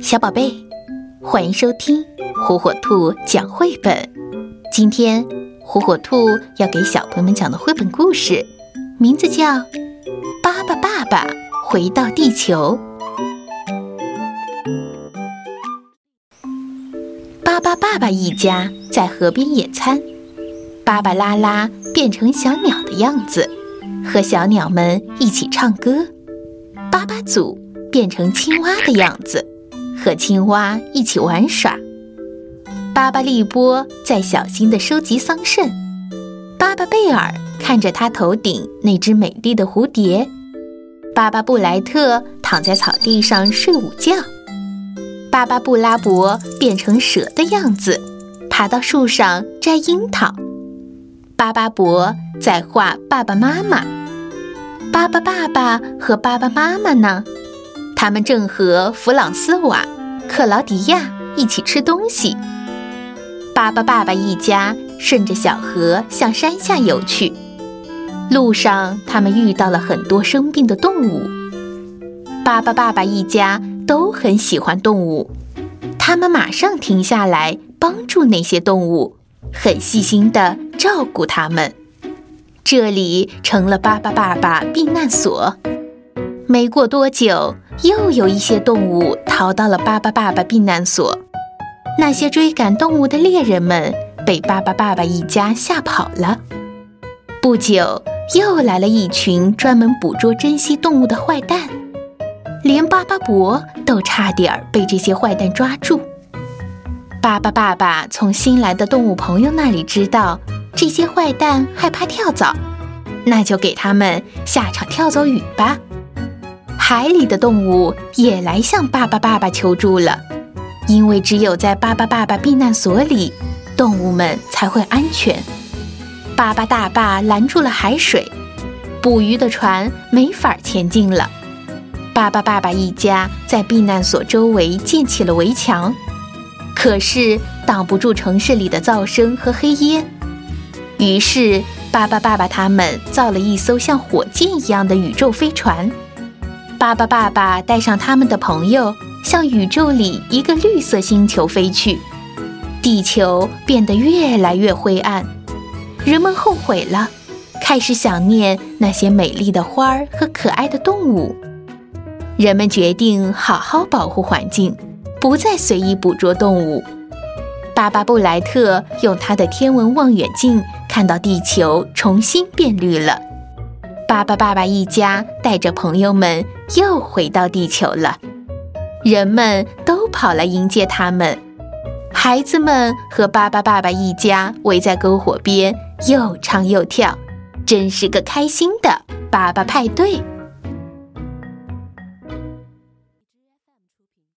小宝贝，欢迎收听火火兔讲绘本。今天火火兔要给小朋友们讲的绘本故事，名字叫《巴巴爸爸回到地球》。巴巴爸爸一家在河边野餐，巴巴拉拉变成小鸟的样子，和小鸟们一起唱歌。巴巴祖变成青蛙的样子。和青蛙一起玩耍，巴巴利波在小心地收集桑葚，巴巴贝尔看着他头顶那只美丽的蝴蝶，巴巴布莱特躺在草地上睡午觉，巴巴布拉伯变成蛇的样子，爬到树上摘樱桃，巴巴伯在画爸爸妈妈，巴巴爸爸和巴巴妈妈呢？他们正和弗朗斯瓦。克劳迪亚一起吃东西。巴巴爸爸一家顺着小河向山下游去，路上他们遇到了很多生病的动物。巴巴爸爸一家都很喜欢动物，他们马上停下来帮助那些动物，很细心地照顾它们。这里成了巴巴爸爸避难所。没过多久，又有一些动物逃到了巴巴爸爸避难所。那些追赶动物的猎人们被巴巴爸爸一家吓跑了。不久，又来了一群专门捕捉珍稀动物的坏蛋，连巴巴伯都差点被这些坏蛋抓住。巴巴爸爸从新来的动物朋友那里知道，这些坏蛋害怕跳蚤，那就给他们下场跳蚤雨吧。海里的动物也来向巴巴爸爸求助了，因为只有在巴巴爸爸避难所里，动物们才会安全。巴巴大坝拦住了海水，捕鱼的船没法前进了。巴巴爸爸一家在避难所周围建起了围墙，可是挡不住城市里的噪声和黑烟。于是巴巴爸爸他们造了一艘像火箭一样的宇宙飞船。巴巴爸爸带上他们的朋友，向宇宙里一个绿色星球飞去。地球变得越来越灰暗，人们后悔了，开始想念那些美丽的花儿和可爱的动物。人们决定好好保护环境，不再随意捕捉动物。巴巴布莱特用他的天文望远镜看到地球重新变绿了。巴巴爸爸一家带着朋友们又回到地球了，人们都跑来迎接他们，孩子们和巴巴爸爸一家围在篝火边又唱又跳，真是个开心的爸爸派对。